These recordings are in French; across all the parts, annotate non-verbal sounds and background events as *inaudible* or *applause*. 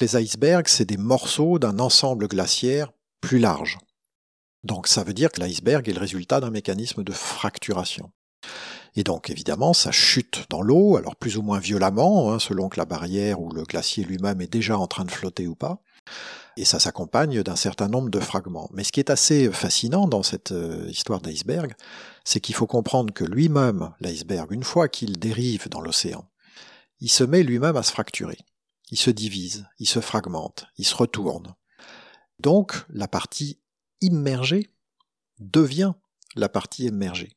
Les icebergs, c'est des morceaux d'un ensemble glaciaire plus large. Donc ça veut dire que l'iceberg est le résultat d'un mécanisme de fracturation. Et donc évidemment, ça chute dans l'eau, alors plus ou moins violemment, hein, selon que la barrière ou le glacier lui-même est déjà en train de flotter ou pas. Et ça s'accompagne d'un certain nombre de fragments. Mais ce qui est assez fascinant dans cette euh, histoire d'iceberg, c'est qu'il faut comprendre que lui-même, l'iceberg, une fois qu'il dérive dans l'océan, il se met lui-même à se fracturer. Il se divise, il se fragmente, il se retourne. Donc la partie immergée devient la partie émergée.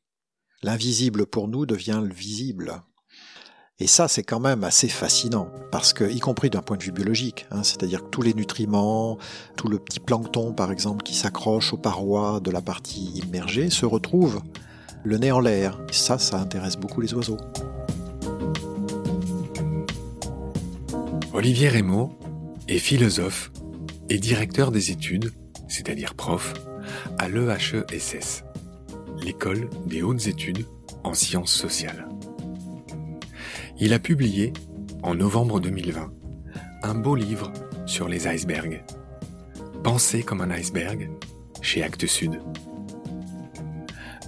L'invisible pour nous devient le visible. Et ça, c'est quand même assez fascinant, parce que, y compris d'un point de vue biologique, hein, c'est-à-dire que tous les nutriments, tout le petit plancton, par exemple, qui s'accroche aux parois de la partie immergée, se retrouvent le nez en l'air. ça, ça intéresse beaucoup les oiseaux. Olivier Rémaud est philosophe et directeur des études, c'est-à-dire prof, à l'EHESS, l'école des hautes études en sciences sociales. Il a publié, en novembre 2020, un beau livre sur les icebergs. Penser comme un iceberg chez Actes Sud.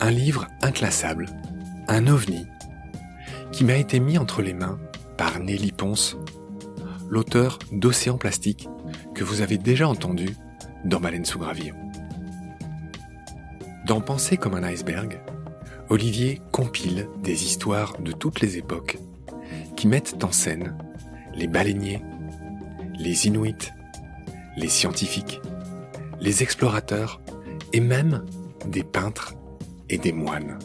Un livre inclassable, un ovni, qui m'a été mis entre les mains par Nelly Ponce, l'auteur d'Océan Plastique que vous avez déjà entendu dans Baleine sous gravillon. Dans Penser comme un iceberg, Olivier compile des histoires de toutes les époques qui mettent en scène les baleiniers, les Inuits, les scientifiques, les explorateurs et même des peintres et des moines.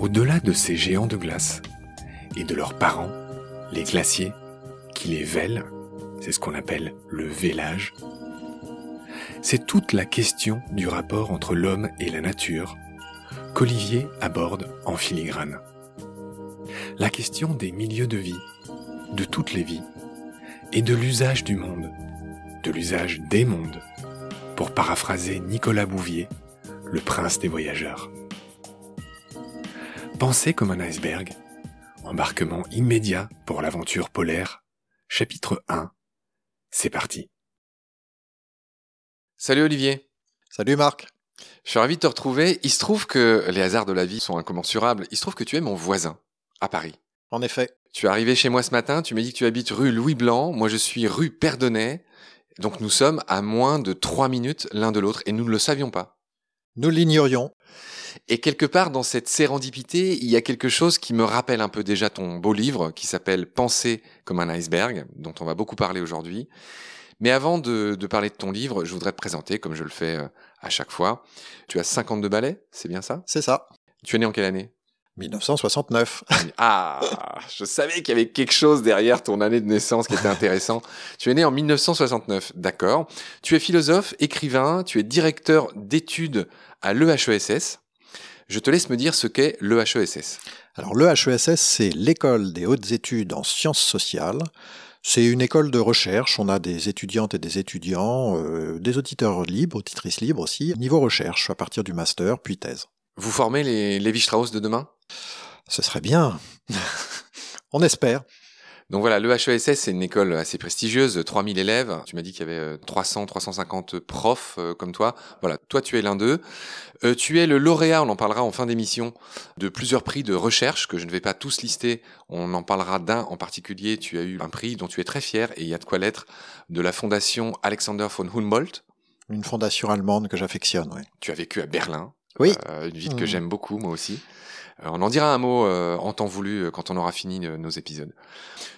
Au-delà de ces géants de glace et de leurs parents, les glaciers, les c'est ce qu'on appelle le vélage, c'est toute la question du rapport entre l'homme et la nature qu'Olivier aborde en filigrane la question des milieux de vie, de toutes les vies, et de l'usage du monde, de l'usage des mondes, pour paraphraser Nicolas Bouvier, le prince des voyageurs. Pensez comme un iceberg, embarquement immédiat pour l'aventure polaire, chapitre 1, c'est parti. Salut Olivier. Salut Marc. Je suis ravi de te retrouver. Il se trouve que les hasards de la vie sont incommensurables. Il se trouve que tu es mon voisin à Paris. En effet. Tu es arrivé chez moi ce matin, tu m'as dit que tu habites rue Louis Blanc, moi je suis rue Perdonnet, donc nous sommes à moins de trois minutes l'un de l'autre et nous ne le savions pas. Nous l'ignorions. Et quelque part dans cette sérendipité, il y a quelque chose qui me rappelle un peu déjà ton beau livre qui s'appelle Penser comme un iceberg, dont on va beaucoup parler aujourd'hui. Mais avant de, de, parler de ton livre, je voudrais te présenter, comme je le fais euh, à chaque fois. Tu as 52 ballets, c'est bien ça? C'est ça. Tu es né en quelle année? 1969. Ah, *laughs* je savais qu'il y avait quelque chose derrière ton année de naissance qui était intéressant. tu es né en 1969, d'accord. Tu es philosophe, écrivain, tu es directeur d'études à l'EHESS. Je te laisse me dire ce qu'est l'EHESS. Alors l'EHESS, c'est l'école des hautes études en sciences sociales. C'est une école de recherche. On a des étudiantes et des étudiants, euh, des auditeurs libres, auditrices libres aussi, niveau recherche à partir du master puis thèse. Vous formez les Lévi-Strauss de demain? Ce serait bien. *laughs* On espère. Donc voilà, le HESS, c'est une école assez prestigieuse, 3000 élèves. Tu m'as dit qu'il y avait 300, euh, 350 profs euh, comme toi. Voilà, toi tu es l'un d'eux. Euh, tu es le lauréat, on en parlera en fin d'émission, de plusieurs prix de recherche que je ne vais pas tous lister. On en parlera d'un en particulier. Tu as eu un prix dont tu es très fier et il y a de quoi l'être de la fondation Alexander von Humboldt. Une fondation allemande que j'affectionne, oui. Tu as vécu à Berlin. Oui. une ville que mmh. j'aime beaucoup, moi aussi. Euh, on en dira un mot euh, en temps voulu euh, quand on aura fini nos épisodes.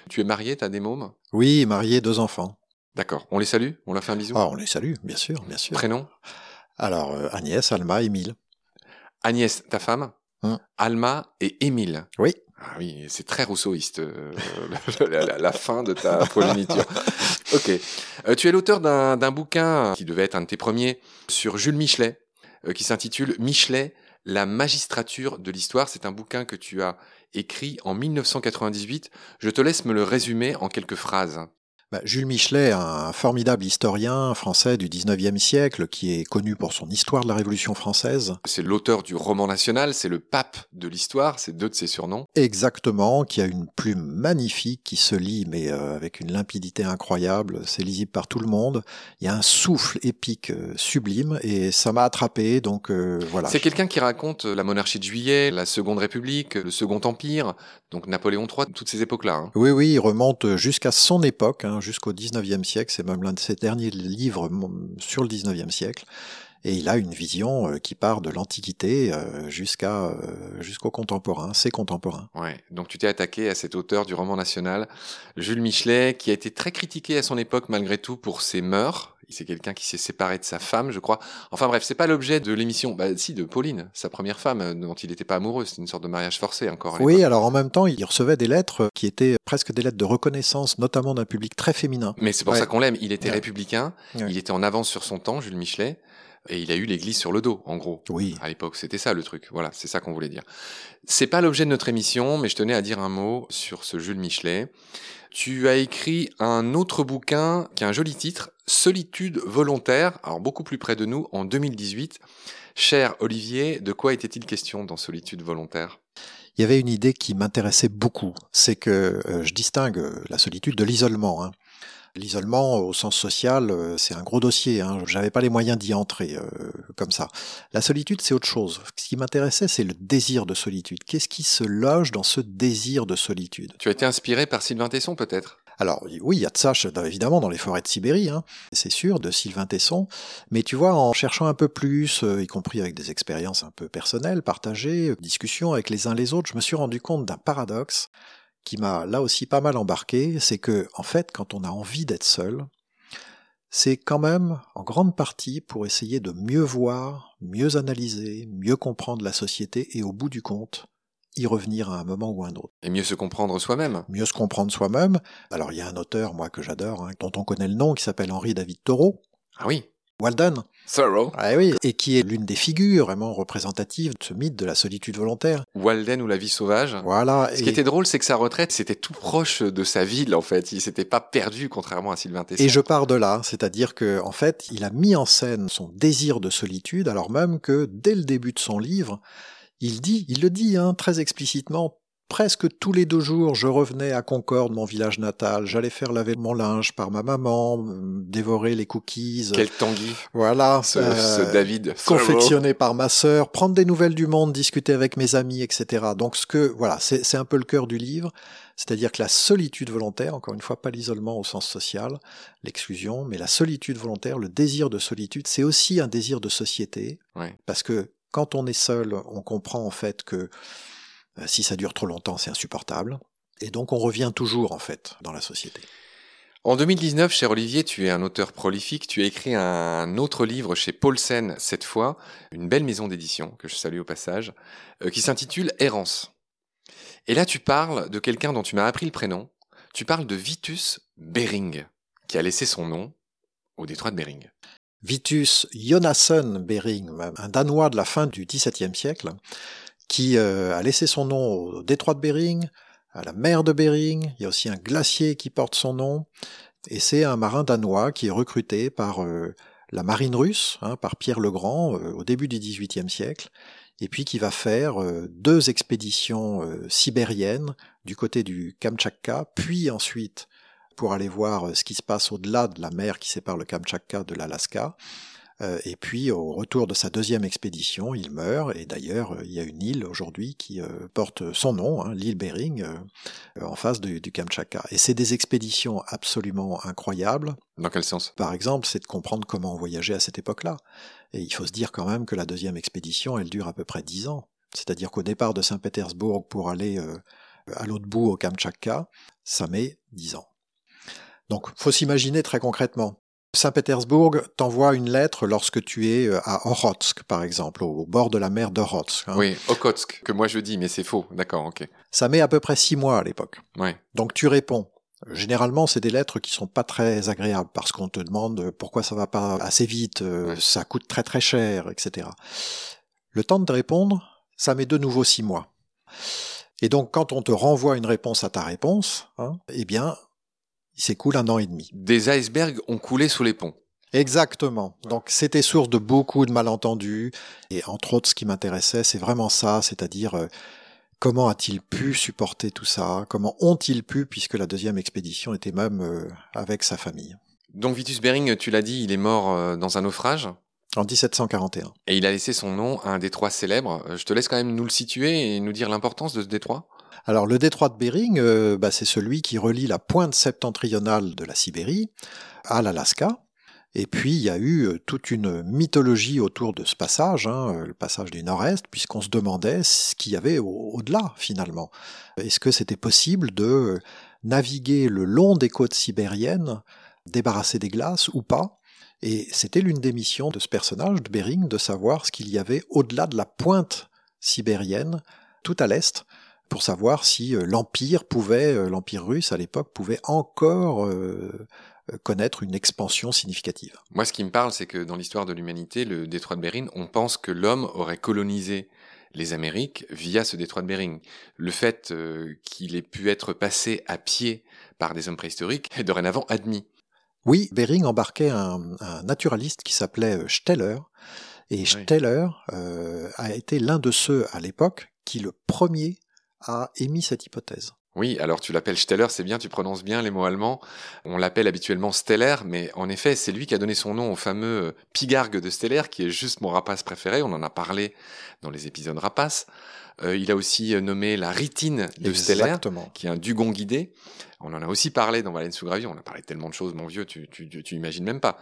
Tu es marié, t'as des mômes? Oui, marié, deux enfants. D'accord. On les salue? On leur fait un bisou? Ah, on les salue, bien sûr, bien sûr. Prénom? Alors, Agnès, Alma, Émile. Agnès, ta femme? Hum. Alma et Émile. Oui. Ah oui, c'est très rousseauiste, *laughs* la, fin de ta progéniture. *laughs* ok. tu es l'auteur d'un bouquin qui devait être un de tes premiers sur Jules Michelet, qui s'intitule Michelet, la magistrature de l'histoire, c'est un bouquin que tu as écrit en 1998. Je te laisse me le résumer en quelques phrases. Bah, Jules Michelet, un formidable historien français du 19e siècle qui est connu pour son histoire de la Révolution française. C'est l'auteur du roman national, c'est le pape de l'histoire, c'est deux de ses surnoms. Exactement, qui a une plume magnifique qui se lit mais euh, avec une limpidité incroyable, c'est lisible par tout le monde. Il y a un souffle épique euh, sublime et ça m'a attrapé donc euh, voilà. C'est quelqu'un qui raconte la monarchie de Juillet, la Seconde République, le Second Empire, donc Napoléon III, toutes ces époques-là. hein. Oui, oui, il remonte jusqu'à son époque, hein, jusqu'au 19e siècle. C'est même l'un de ses derniers livres sur le 19e siècle. Et il a une vision euh, qui part de l'Antiquité euh, jusqu'à euh, jusqu'au contemporain, c'est contemporain. Ouais, donc tu t'es attaqué à cet auteur du roman national, Jules Michelet, qui a été très critiqué à son époque malgré tout pour ses mœurs. C'est quelqu'un qui s'est séparé de sa femme, je crois. Enfin bref, c'est pas l'objet de l'émission. Bah si, de Pauline, sa première femme, dont il n'était pas amoureux. C'était une sorte de mariage forcé encore. à Oui, alors en même temps, il recevait des lettres qui étaient presque des lettres de reconnaissance, notamment d'un public très féminin. Mais c'est pour Ouais. ça qu'on l'aime. Il était Ouais. républicain, Ouais. il était en avance sur son temps, Jules Michelet, et il a eu l'église sur le dos, en gros. Oui. À l'époque, c'était ça le truc. Voilà, c'est ça qu'on voulait dire. C'est pas l'objet de notre émission, mais je tenais à dire un mot sur ce Jules Michelet. Tu as écrit un autre bouquin qui a un joli titre, Solitude volontaire, alors beaucoup plus près de nous, en 2018. Cher Olivier, de quoi était-il question dans Solitude volontaire? Il y avait une idée qui m'intéressait beaucoup, c'est que euh, je distingue euh, la solitude de l'isolement. hein. L'isolement au sens social, euh, c'est un gros dossier. Hein. J'avais pas les moyens d'y entrer euh, comme ça. La solitude, c'est autre chose. Ce qui m'intéressait, c'est le désir de solitude. Qu'est-ce qui se loge dans ce désir de solitude? Tu as été inspiré par Sylvain Tesson, peut-être? Alors oui, il y a de ça, évidemment, dans les forêts de Sibérie, hein, c'est sûr, de Sylvain Tesson. Mais tu vois, en cherchant un peu plus, euh, y compris avec des expériences un peu personnelles, partagées, euh, discussions avec les uns les autres, je me suis rendu compte d'un paradoxe qui m'a là aussi pas mal embarqué, c'est que en fait, quand on a envie d'être seul, c'est quand même en grande partie pour essayer de mieux voir, mieux analyser, mieux comprendre la société et au bout du compte, y revenir à un moment ou à un autre Et mieux se comprendre soi-même. mieux se comprendre soi-même. Alors il y a un auteur, moi, que j'adore, hein, dont on connaît le nom, qui s'appelle Henri David Thoreau, Ah oui, Walden, Thoreau. ah oui, et qui est l'une des figures vraiment représentatives de ce mythe de la solitude volontaire. Walden ou la vie sauvage. Voilà. Ce et, qui était drôle, c'est que sa retraite, c'était tout proche de sa ville, en fait. Il s'était pas perdu, contrairement à Sylvain Tesson. et je pars de là, c'est-à-dire que en fait, il a mis en scène son désir de solitude, alors même que dès le début de son livre, il dit, il le dit hein, très explicitement. Presque tous les deux jours, je revenais à Concorde, mon village natal. J'allais faire laver mon linge par ma maman, dévorer les cookies. Quel Tanguy, Voilà. ce, euh, ce David confectionné par ma sœur, prendre des nouvelles du monde, discuter avec mes amis, etc. Donc ce que voilà, c'est c'est un peu le cœur du livre, c'est-à-dire que la solitude volontaire, encore une fois, pas l'isolement au sens social, l'exclusion, mais la solitude volontaire, le désir de solitude, c'est aussi un désir de société, Ouais. parce que quand on est seul, on comprend en fait que si ça dure trop longtemps, c'est insupportable, et donc on revient toujours en fait dans la société. En 2019, cher Olivier, tu es un auteur prolifique. Tu as écrit un autre livre chez Paulsen, cette fois, une belle maison d'édition, que je salue au passage, euh, qui s'intitule Errance. Et là, tu parles de quelqu'un dont tu m'as appris le prénom. Tu parles de Vitus Bering, qui a laissé son nom au détroit de Bering. Vitus Jonasson Bering, un Danois de la fin du XVIIe siècle, qui euh, a laissé son nom au détroit de Bering, à la mer de Bering. Il y a aussi un glacier qui porte son nom. Et c'est un marin danois qui est recruté par euh, la marine russe, hein, par Pierre le Grand, euh, au début du XVIIIe siècle, et puis qui va faire deux expéditions sibériennes du côté du Kamtchatka, puis ensuite pour aller voir ce qui se passe au-delà de la mer qui sépare le Kamtchatka de l'Alaska. Euh, et puis, au retour de sa deuxième expédition, il meurt. Et d'ailleurs, euh, il y a une île aujourd'hui qui euh, porte son nom, hein, l'île Bering, en face du, du Kamtchatka. Et c'est des expéditions absolument incroyables. Dans quel sens? Par exemple, c'est de comprendre comment on voyageait à cette époque-là. Et il faut se dire quand même que la deuxième expédition, elle dure à peu près dix ans. C'est-à-dire qu'au départ de Saint-Pétersbourg pour aller à l'autre bout au Kamtchatka, ça met dix ans. Donc, faut s'imaginer très concrètement. Saint-Pétersbourg t'envoie une lettre lorsque tu es euh, à Okhotsk, par exemple, au bord de la mer d'Okhotsk. hein. Oui, Okotsk, que moi je dis, mais c'est faux. D'accord, ok. Ça met à peu près six mois à l'époque. Ouais. Donc tu réponds. Généralement, c'est des lettres qui sont pas très agréables parce qu'on te demande pourquoi ça va pas assez vite, euh, ça coûte très très cher, etc. Le temps de répondre, ça met de nouveau six mois. Et donc, quand on te renvoie une réponse à ta réponse, hein, eh bien, il s'écoule un an et demi. Des icebergs ont coulé sous les ponts. Exactement. Donc c'était source de beaucoup de malentendus. Et entre autres, ce qui m'intéressait, c'est vraiment ça, c'est-à-dire euh, comment a-t-il pu supporter tout ça? Comment ont-ils pu, puisque la deuxième expédition était même euh, avec sa famille? Donc Vitus Bering, tu l'as dit, il est mort euh, dans un naufrage En 1741. et il a laissé son nom à un détroit célèbre. Je te laisse quand même nous le situer et nous dire l'importance de ce détroit. Alors le détroit de Bering, euh, bah, c'est celui qui relie la pointe septentrionale de la Sibérie à l'Alaska. Et puis il y a eu euh, toute une mythologie autour de ce passage, hein, euh, le passage du Nord-Est, puisqu'on se demandait ce qu'il y avait au- au-delà finalement. Est-ce que c'était possible de naviguer le long des côtes sibériennes, débarrassé des glaces ou pas? Et c'était l'une des missions de ce personnage, de Bering, de savoir ce qu'il y avait au-delà de la pointe sibérienne, tout à l'est, pour savoir si euh, l'empire pouvait, euh, l'empire russe à l'époque pouvait encore euh, connaître une expansion significative. Moi, ce qui me parle, c'est que dans l'histoire de l'humanité, le détroit de Bering, on pense que l'homme aurait colonisé les Amériques via ce détroit de Bering. Le fait euh, qu'il ait pu être passé à pied par des hommes préhistoriques est dorénavant admis. Oui, Bering embarquait un, un naturaliste qui s'appelait Steller, et Steller euh, a été l'un de ceux à l'époque qui le premier a émis cette hypothèse. Oui, alors tu l'appelles Steller, c'est bien, tu prononces bien les mots allemands. On l'appelle habituellement Steller, mais en effet, c'est lui qui a donné son nom au fameux pigargue de Steller, qui est juste mon rapace préféré. On en a parlé dans les épisodes rapaces. Euh, il a aussi euh, nommé la ritine de Steller, qui est un dugon guidé. On en a aussi parlé dans Baleine sous gravillon. On a parlé tellement de choses, mon vieux, tu, tu, tu, tu imagines même pas.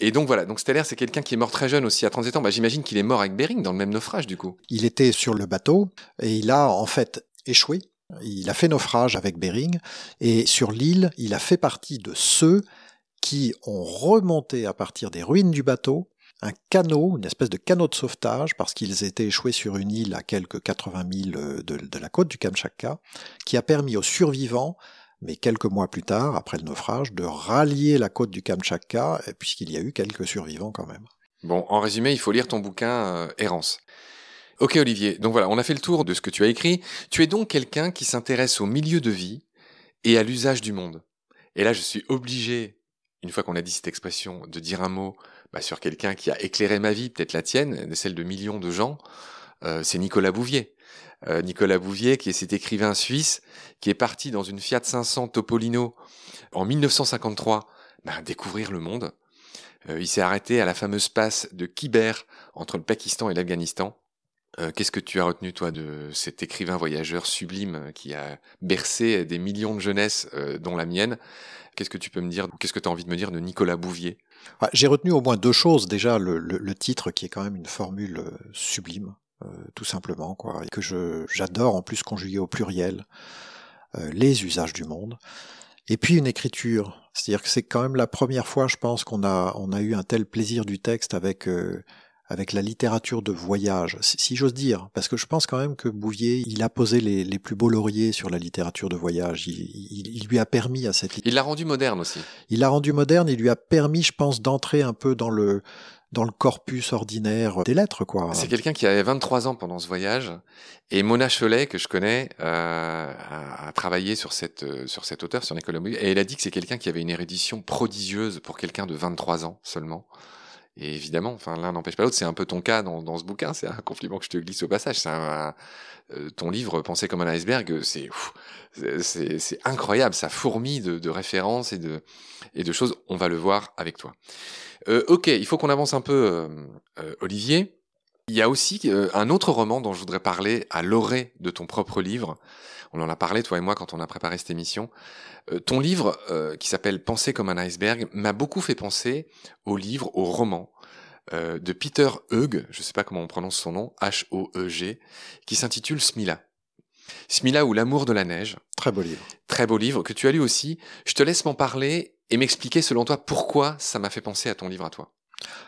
Et donc voilà, donc Steller, c'est quelqu'un qui est mort très jeune aussi, à 37 ans. Bah, j'imagine qu'il est mort avec Bering dans le même naufrage, du coup. Il était sur le bateau et il a en fait échoué. Il a fait naufrage avec Bering et sur l'île, il a fait partie de ceux qui ont remonté à partir des ruines du bateau un canot, une espèce de canot de sauvetage, parce qu'ils étaient échoués sur une île à quelques 80 000 de, de la côte du Kamchatka, qui a permis aux survivants, mais quelques mois plus tard, après le naufrage, de rallier la côte du Kamchatka, puisqu'il y a eu quelques survivants quand même. Bon, en résumé, il faut lire ton bouquin euh, Errance. Ok Olivier, donc voilà, on a fait le tour de ce que tu as écrit. Tu es donc quelqu'un qui s'intéresse au milieu de vie et à l'usage du monde. Et là, je suis obligé, une fois qu'on a dit cette expression, de dire un mot bah, sur quelqu'un qui a éclairé ma vie, peut-être la tienne, celle de millions de gens. Euh, c'est Nicolas Bouvier. Euh, Nicolas Bouvier, qui est cet écrivain suisse, qui est parti dans une Fiat 500 Topolino en 1953, bah, découvrir le monde. Euh, il s'est arrêté à la fameuse passe de Kiber entre le Pakistan et l'Afghanistan. Euh, Qu'est-ce que tu as retenu, toi, de cet écrivain voyageur sublime euh, qui a bercé des millions de jeunesses, euh, dont la mienne? Qu'est-ce que tu peux me dire Qu'est-ce que tu as envie de me dire de Nicolas Bouvier? J'ai retenu au moins deux choses. Déjà, le, le, le titre qui est quand même une formule sublime, euh, tout simplement, quoi, et que j'adore en plus conjuguer au pluriel euh, les usages du monde. Et puis une écriture, c'est-à-dire que c'est quand même la première fois, je pense, qu'on a on a eu un tel plaisir du texte avec euh, avec la littérature de voyage, si, si j'ose dire, parce que je pense quand même que Bouvier, il a posé les, les plus beaux lauriers sur la littérature de voyage. Il, il, il lui a permis à cette Il l'a rendu moderne aussi. il l'a rendu moderne, il lui a permis, je pense, d'entrer un peu dans le dans le corpus ordinaire des lettres, quoi. C'est quelqu'un qui avait 23 ans pendant ce voyage. Et Mona Cholet, que je connais, euh, a, a travaillé sur cette, euh, sur cet auteur, sur Nicolas Bouvier. Et elle a dit que c'est quelqu'un qui avait une érudition prodigieuse pour quelqu'un de 23 ans seulement. Et évidemment, enfin, l'un n'empêche pas l'autre. C'est un peu ton cas dans, dans ce bouquin. C'est un compliment que je te glisse au passage. C'est un, euh, ton livre, Penser comme un iceberg, c'est, ouf, c'est- c'est, c'est incroyable. Ça fourmille de, de références et de, et de choses. On va le voir avec toi. Euh, ok, il faut qu'on avance un peu, euh, euh, Olivier. Il y a aussi euh, un autre roman dont je voudrais parler à l'orée de ton propre livre. On en a parlé, toi et moi, quand on a préparé cette émission. Euh, ton livre, euh, qui s'appelle Penser comme un iceberg, m'a beaucoup fait penser au livre, au roman euh, de Peter Heug, je ne sais pas comment on prononce son nom, H-O-E-G, qui s'intitule Smila. Smila ou l'amour de la neige. Très beau livre. Très beau livre que tu as lu aussi. Je te laisse m'en parler et m'expliquer selon toi pourquoi ça m'a fait penser à ton livre à toi.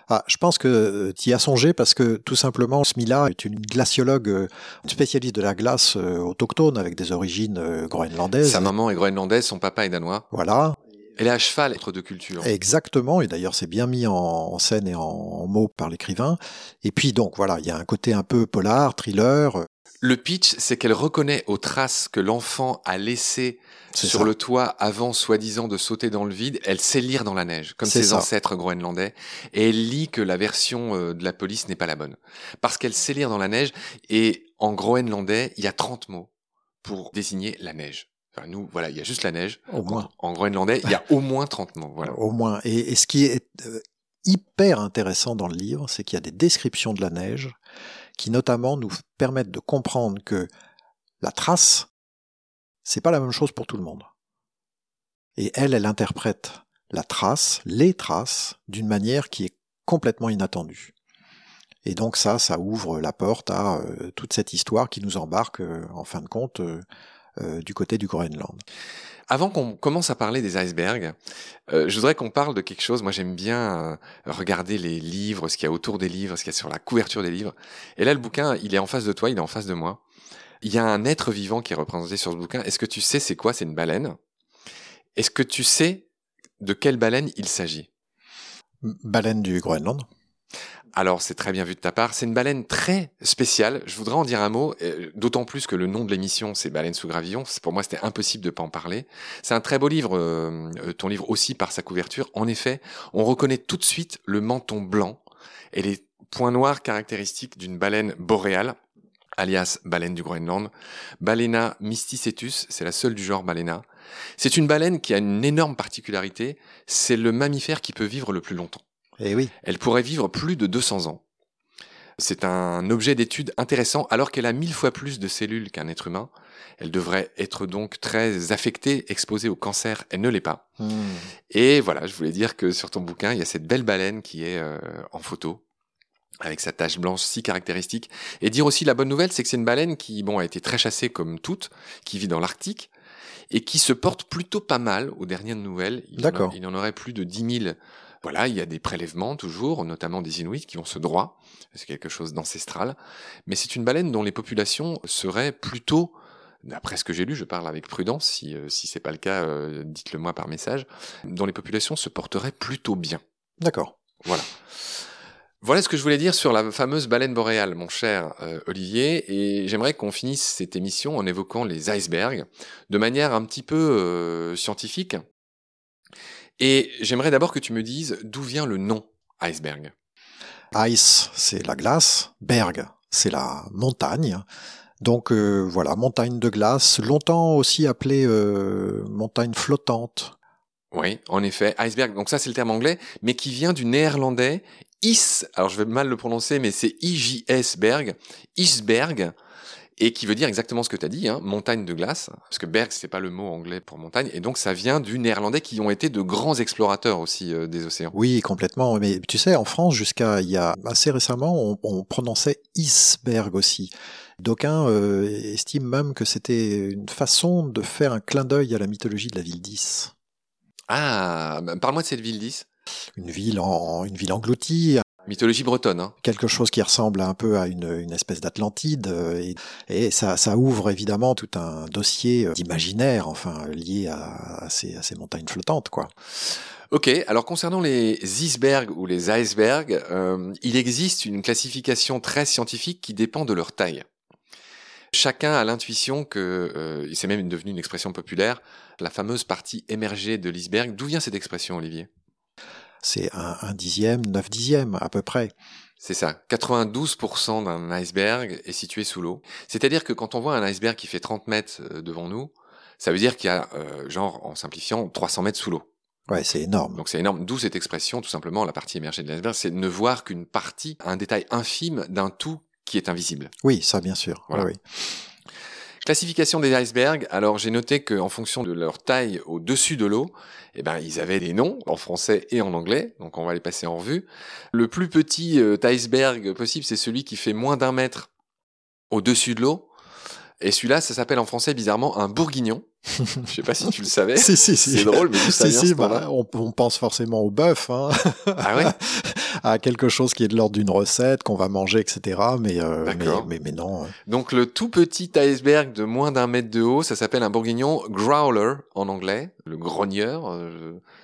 Ah, je pense que tu y as songé parce que tout simplement, Smila est une glaciologue, euh, une spécialiste de la glace euh, autochtone avec des origines euh, groenlandaises. Sa maman est groenlandaise, son papa est danois. Voilà. Elle est à cheval entre deux cultures. Exactement, et d'ailleurs c'est bien mis en, en scène et en, en mots par l'écrivain. Et puis donc voilà, il y a un côté un peu polar, thriller. Le pitch, c'est qu'elle reconnaît aux traces que l'enfant a laissées sur ça. le toit avant soi-disant de sauter dans le vide. Elle sait lire dans la neige, comme ses ça. ancêtres groenlandais. Et elle lit que la version euh, de la police n'est pas la bonne. Parce qu'elle sait lire dans la neige, et en groenlandais, il y a 30 mots pour désigner la neige. Enfin, nous, voilà, il y a juste la neige. Au moins. En groenlandais, il y a au moins 30 mots. Voilà. Au moins. Et, et ce qui est euh, hyper intéressant dans le livre, c'est qu'il y a des descriptions de la neige qui notamment nous permettent de comprendre que la trace, c'est pas la même chose pour tout le monde. Et elle, elle interprète la trace, les traces, d'une manière qui est complètement inattendue. Et donc ça, ça ouvre la porte à euh, toute cette histoire qui nous embarque, euh, en fin de compte, euh, euh, du côté du Groenland. Avant qu'on commence à parler des icebergs, euh, je voudrais qu'on parle de quelque chose. Moi, j'aime bien euh, regarder les livres, ce qu'il y a autour des livres, ce qu'il y a sur la couverture des livres. Et là, le bouquin, il est en face de toi, il est en face de moi. Il y a un être vivant qui est représenté sur ce bouquin. Est-ce que tu sais c'est quoi? C'est une baleine. Est-ce que tu sais de quelle baleine il s'agit? Baleine du Groenland. Alors, c'est très bien vu de ta part. C'est une baleine très spéciale. Je voudrais en dire un mot, d'autant plus que le nom de l'émission, c'est Baleine sous gravillon. Pour moi, c'était impossible de pas en parler. C'est un très beau livre, euh, euh, ton livre aussi par sa couverture. En effet, on reconnaît tout de suite le menton blanc et les points noirs caractéristiques d'une baleine boréale, alias baleine du Groenland. Balena mysticetus, c'est la seule du genre Balena. C'est une baleine qui a une énorme particularité, c'est le mammifère qui peut vivre le plus longtemps. Eh oui. Elle pourrait vivre plus de 200 ans. C'est un objet d'étude intéressant alors qu'elle a mille fois plus de cellules qu'un être humain. Elle devrait être donc très affectée, exposée au cancer. Elle ne l'est pas. Hmm. Et voilà, je voulais dire que sur ton bouquin, il y a cette belle baleine qui est euh, en photo avec sa tache blanche si caractéristique. Et dire aussi la bonne nouvelle, c'est que c'est une baleine qui, bon, a été très chassée comme toutes, qui vit dans l'Arctique et qui se porte plutôt pas mal aux dernières nouvelles. Il en a- D'accord. Il y en aurait plus de 10 000 voilà, il y a des prélèvements toujours, notamment des Inuits qui ont ce droit. C'est quelque chose d'ancestral. Mais c'est une baleine dont les populations seraient plutôt, d'après ce que j'ai lu, je parle avec prudence, si, euh, si c'est pas le cas, euh, dites-le moi par message, dont les populations se porteraient plutôt bien. D'accord. Voilà. Voilà ce que je voulais dire sur la fameuse baleine boréale, mon cher euh, Olivier, et j'aimerais qu'on finisse cette émission en évoquant les icebergs de manière un petit peu euh, scientifique. Et j'aimerais d'abord que tu me dises d'où vient le nom iceberg. Ice, c'est la glace. Berg, c'est la montagne. Donc euh, voilà, montagne de glace, longtemps aussi appelée euh, montagne flottante. Oui, en effet, iceberg. Donc ça, c'est le terme anglais, mais qui vient du néerlandais is. Alors je vais mal le prononcer, mais c'est IJS berg, isberg, et qui veut dire exactement ce que tu as dit, hein, montagne de glace, parce que berg c'est pas le mot anglais pour montagne, et donc ça vient du néerlandais qui ont été de grands explorateurs aussi euh, des océans. Oui, complètement. Mais tu sais, en France, jusqu'à il y a assez récemment, on, on prononçait iceberg aussi. D'aucuns euh, estiment même que c'était une façon de faire un clin d'œil à la mythologie de la ville d'Is. Ah, bah, parle-moi de cette ville 10. Une ville, en, une ville engloutie, Mythologie bretonne, hein. quelque chose qui ressemble un peu à une, une espèce d'Atlantide, euh, et, et ça, ça ouvre évidemment tout un dossier euh, d'imaginaire, enfin lié à, à ces, à ces montagnes flottantes, quoi. Ok, alors concernant les icebergs ou les icebergs, euh, il existe une classification très scientifique qui dépend de leur taille. Chacun a l'intuition que, euh, et c'est même devenu une expression populaire, la fameuse partie émergée de l'iceberg. D'où vient cette expression, Olivier? C'est un, un dixième, neuf dixièmes à peu près. C'est ça, 92% d'un iceberg est situé sous l'eau. C'est-à-dire que quand on voit un iceberg qui fait 30 mètres euh, devant nous, ça veut dire qu'il y a, euh, genre, en simplifiant, 300 mètres sous l'eau. Ouais, c'est énorme. Donc c'est énorme. D'où cette expression, tout simplement, la partie émergée de l'iceberg, c'est ne voir qu'une partie, un détail infime d'un tout qui est invisible. Oui, ça bien sûr. Voilà. Oui, oui. Classification des icebergs. Alors j'ai noté qu'en fonction de leur taille au-dessus de l'eau, eh ben ils avaient des noms en français et en anglais. Donc on va les passer en revue. Le plus petit euh, iceberg possible, c'est celui qui fait moins d'un mètre au-dessus de l'eau. Et celui-là, ça s'appelle en français bizarrement un bourguignon. Je sais pas si tu le savais. *laughs* si, si, si. C'est drôle, mais ça Si, si, bah, on, on pense forcément au bœuf, hein, Ah ouais *laughs* à quelque chose qui est de l'ordre d'une recette qu'on va manger, etc. Mais, euh, mais, mais, mais non. euh. Donc le tout petit iceberg de moins d'un mètre de haut, ça s'appelle un bourguignon growler en anglais, le grogneur, euh,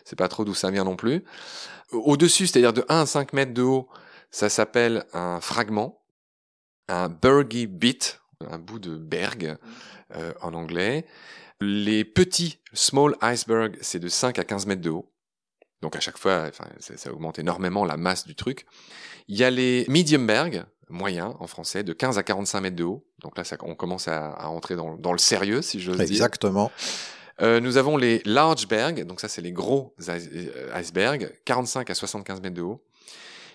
je sais pas trop d'où ça vient non plus. Au-dessus, c'est-à-dire de 1 à 5 mètres de haut, ça s'appelle un fragment, un bergy bit, un bout de berg euh, en anglais. Les petits small iceberg, c'est de 5 à 15 mètres de haut. Donc à chaque fois, enfin, ça, ça augmente énormément la masse du truc. Il y a les medium berg, moyens en français, de 15 à 45 mètres de haut. Donc là, ça, on commence à, à entrer dans, dans le sérieux, si j'ose dire. Exactement. Euh, nous avons les large berg, donc ça c'est les gros euh, icebergs, 45 à 75 mètres de haut.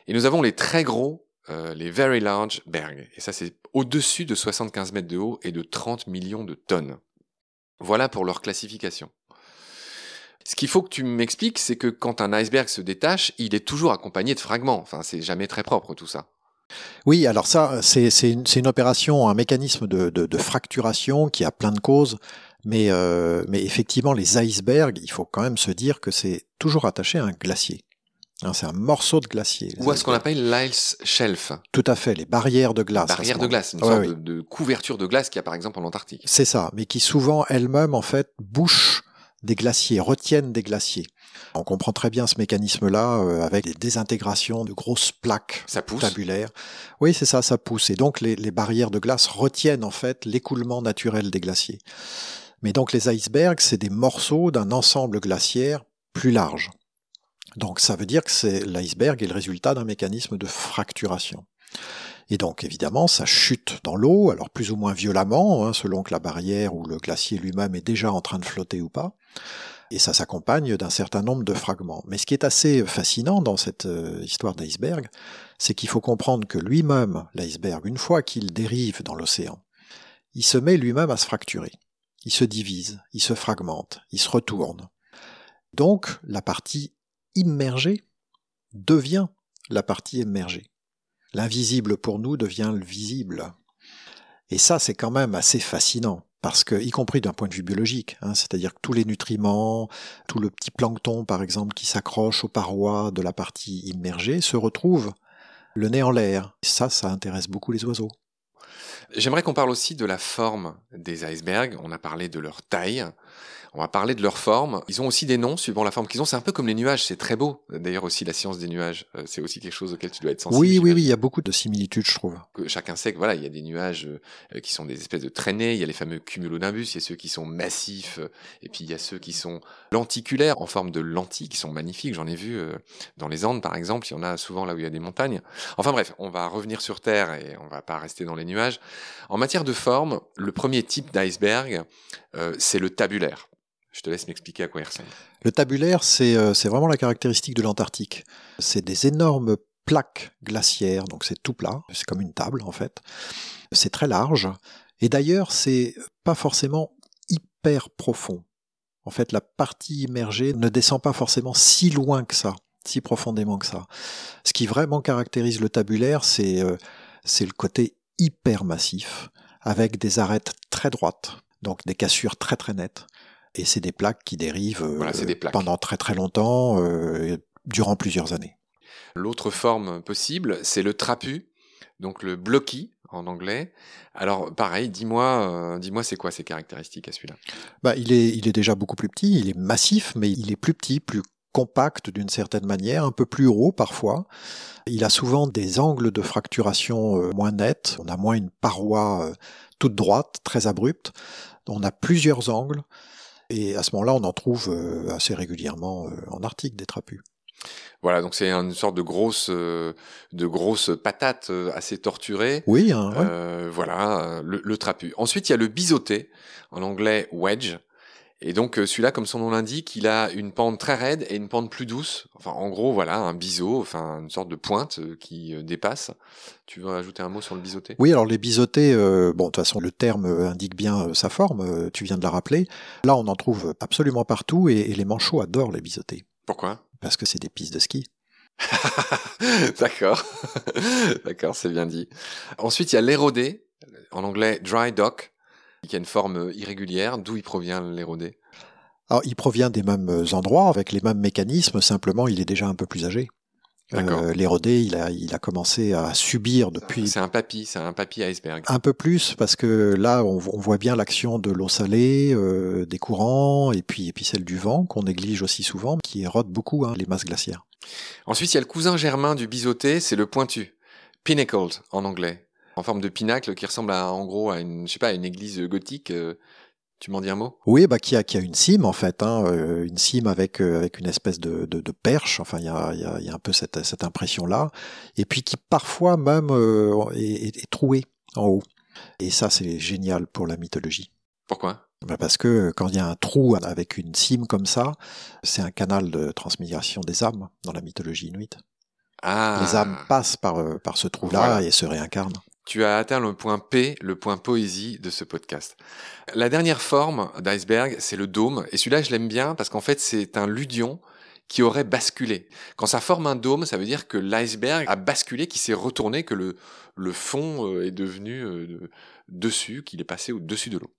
Et nous avons les très gros, euh, les very large berg. Et ça c'est au-dessus de 75 mètres de haut et de 30 millions de tonnes. Voilà pour leur classification. Ce qu'il faut que tu m'expliques, c'est que quand un iceberg se détache, il est toujours accompagné de fragments. Enfin, c'est jamais très propre tout ça. Oui, alors ça, c'est une, opération, un mécanisme de, fracturation qui a plein de causes. Euh, mais effectivement, les icebergs, il faut quand même se dire que c'est toujours attaché à un glacier. Hein, c'est un morceau de glacier. Ou à ce qu'on appelle l'ice shelf, Tout à fait, les barrières de glace. à ce barrière de glace, une Ouais, sorte oui. de, de couverture de glace qu'il y a par exemple en Antarctique. C'est ça, mais qui souvent elles-mêmes en fait bouchent des glaciers, retiennent des glaciers. On comprend très bien ce mécanisme-là euh, avec des désintégrations de grosses plaques Ça pousse. tabulaires. Oui, c'est ça, ça pousse. Et donc les, les barrières de glace retiennent en fait l'écoulement naturel des glaciers. Mais donc les icebergs, c'est des morceaux d'un ensemble glaciaire plus large. Donc ça veut dire que c'est l'iceberg est le résultat d'un mécanisme de fracturation. Et donc évidemment, ça chute dans l'eau, alors plus ou moins violemment, hein, selon que la barrière ou le glacier lui-même est déjà en train de flotter ou pas. Et ça s'accompagne d'un certain nombre de fragments. Mais ce qui est assez fascinant dans cette euh, histoire d'iceberg, c'est qu'il faut comprendre que lui-même, l'iceberg, une fois qu'il dérive dans l'océan, il se met lui-même à se fracturer. Il se divise, il se fragmente, il se retourne. Donc la partie immergée devient la partie émergée. L'invisible pour nous devient le visible. Et ça, c'est quand même assez fascinant, parce que, y compris d'un point de vue biologique, hein, c'est-à-dire que tous les nutriments, tout le petit plancton, par exemple, qui s'accroche aux parois de la partie immergée, se retrouve le nez en l'air. Ça, ça intéresse beaucoup les oiseaux. J'aimerais qu'on parle aussi de la forme des icebergs. On a parlé de leur taille. On va parler de leur forme. Ils ont aussi des noms suivant la forme qu'ils ont. C'est un peu comme les nuages. C'est très beau. D'ailleurs aussi la science des nuages. euh, C'est aussi quelque chose auquel tu dois être sensible. Oui, oui, oui, il y a beaucoup de similitudes, je trouve. que chacun sait que voilà, il y a des nuages euh, qui sont des espèces de traînées, il y a les fameux cumulonimbus, il y a ceux qui sont massifs, euh, et puis il y a ceux qui sont lenticulaires, en forme de lentilles, qui sont magnifiques. J'en ai vu dans les Andes, par exemple, il y en a souvent là où il y a des montagnes. Enfin bref, on va revenir sur Terre et on va pas rester dans les nuages. En matière de forme, le premier type d'iceberg, euh, c'est le tabulaire. Je te laisse m'expliquer à quoi il ressemble. Le tabulaire, c'est euh, c'est vraiment la caractéristique de l'Antarctique. C'est des énormes plaques glaciaires, donc c'est tout plat, c'est comme une table en fait. C'est très large, et d'ailleurs c'est pas forcément hyper profond. En fait, la partie immergée ne descend pas forcément si loin que ça, si profondément que ça. Ce qui vraiment caractérise le tabulaire, c'est euh, c'est le côté hyper massif, avec des arêtes très droites, donc des cassures très très nettes. Et c'est des plaques qui dérivent euh, Voilà, c'est des plaques. pendant très très longtemps, euh, durant plusieurs années. L'autre forme possible, c'est le trapu, donc le blocky en anglais. Alors pareil, dis-moi, euh, dis-moi c'est quoi ces caractéristiques à celui-là? Bah, il, est, il est déjà beaucoup plus petit, il est massif, mais il est plus petit, plus compact d'une certaine manière, un peu plus haut parfois. Il a souvent des angles de fracturation moins nets, on a moins une paroi toute droite, très abrupte. On a plusieurs angles, et à ce moment-là, on en trouve euh, assez régulièrement euh, en Arctique des trapus. Voilà, donc c'est une sorte de grosse, euh, de grosse patate assez torturée. Oui, hein, ouais. Euh, voilà, le, le trapu. Ensuite, il y a le biseauté, en anglais wedge. Et donc euh, celui-là, comme son nom l'indique, il a une pente très raide et une pente plus douce. Enfin, en gros, voilà, un biseau, enfin une sorte de pointe euh, qui euh, dépasse. Tu veux ajouter un mot sur le biseauté? Oui, alors les biseautés, euh, bon, de toute façon, le terme indique bien sa forme, tu viens de la rappeler. Là, on en trouve absolument partout, et, et les manchots adorent les biseautés, Pourquoi? Parce que c'est des pistes de ski. *laughs* D'accord, *laughs* d'accord, c'est bien dit. Ensuite, il y a l'érodé, en anglais dry dock. Qui a une forme irrégulière. D'où il provient l'érodé? Alors, il provient des mêmes endroits, avec les mêmes mécanismes, simplement il est déjà un peu plus âgé. Euh, L'érodé, il a, il a commencé à subir depuis. C'est un papy, c'est un papy iceberg. Un peu plus parce que là, on, voit bien l'action de l'eau salée, euh, des courants, et puis et puis celle du vent qu'on néglige aussi souvent, qui érode beaucoup hein, les masses glaciaires. Ensuite, il y a le cousin germain du biseauté, c'est le pointu, pinnacled en anglais, en forme de pinacle qui ressemble à, en gros à une, je sais pas, à une église gothique. Euh, tu m'en dis un mot? Oui, bah qui a qui a une cime en fait, hein, euh, une cime avec euh, avec une espèce de, de, de perche. Enfin, il y a, y, a, y a un peu cette cette impression là, et puis qui parfois même euh, est, est, troué en haut. Et ça, c'est génial pour la mythologie. Pourquoi? Bah parce que quand il y a un trou avec une cime comme ça, c'est un canal de transmission des âmes dans la mythologie inuite. Ah. Les âmes passent par, par ce trou-là et se réincarnent. Tu as atteint le point P, le point poésie de ce podcast. La dernière forme d'iceberg, c'est le dôme. Et celui-là, je l'aime bien parce qu'en fait, c'est un ludion qui aurait basculé. Quand ça forme un dôme, ça veut dire que l'iceberg a basculé, qu'il s'est retourné, que le, fond euh, est devenu euh, dessus, qu'il est passé au-dessus de l'eau.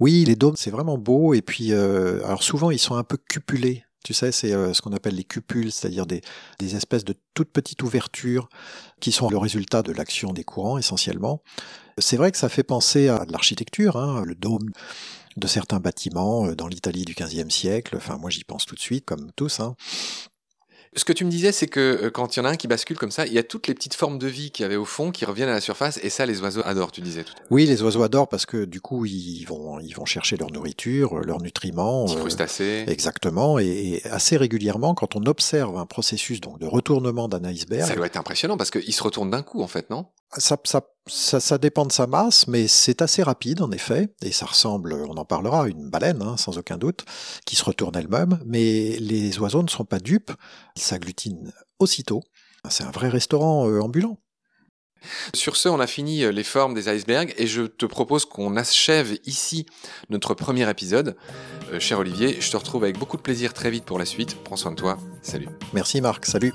Oui, les dômes, c'est vraiment beau. Et puis, euh, alors souvent, ils sont un peu cupulés. Tu sais, c'est ce qu'on appelle les cupules, c'est-à-dire des, des, espèces de toutes petites ouvertures qui sont le résultat de l'action des courants essentiellement. C'est vrai que ça fait penser à l'architecture, hein, le dôme de certains bâtiments dans l'Italie du XVe siècle. Enfin, moi, j'y pense tout de suite, comme tous. Hein. Ce que tu me disais, c'est que euh, quand il y en a un qui bascule comme ça, il y a toutes les petites formes de vie qu'il y avait au fond qui reviennent à la surface, et ça, les oiseaux adorent, tu disais tout. Oui, les oiseaux adorent parce que du coup, ils vont, ils vont chercher leur nourriture, leurs nutriments. Petits crustacés. Euh, exactement, et, et, assez régulièrement, quand on observe un processus donc de retournement d'un iceberg. Ça doit être impressionnant parce qu'il se retourne d'un coup, en fait, non? Ça, ça, ça, ça, dépend de sa masse, mais c'est assez rapide en effet, et ça ressemble, on en parlera, à une baleine, hein, sans aucun doute, qui se retourne elle-même, mais les oiseaux ne sont pas dupes, ils s'agglutinent aussitôt. C'est un vrai restaurant euh, ambulant. Sur ce, on a fini euh, les formes des icebergs et je te propose qu'on achève ici notre premier épisode. Euh, cher Olivier, je te retrouve avec beaucoup de plaisir très vite pour la suite. Prends soin de toi. Salut. Merci Marc. Salut.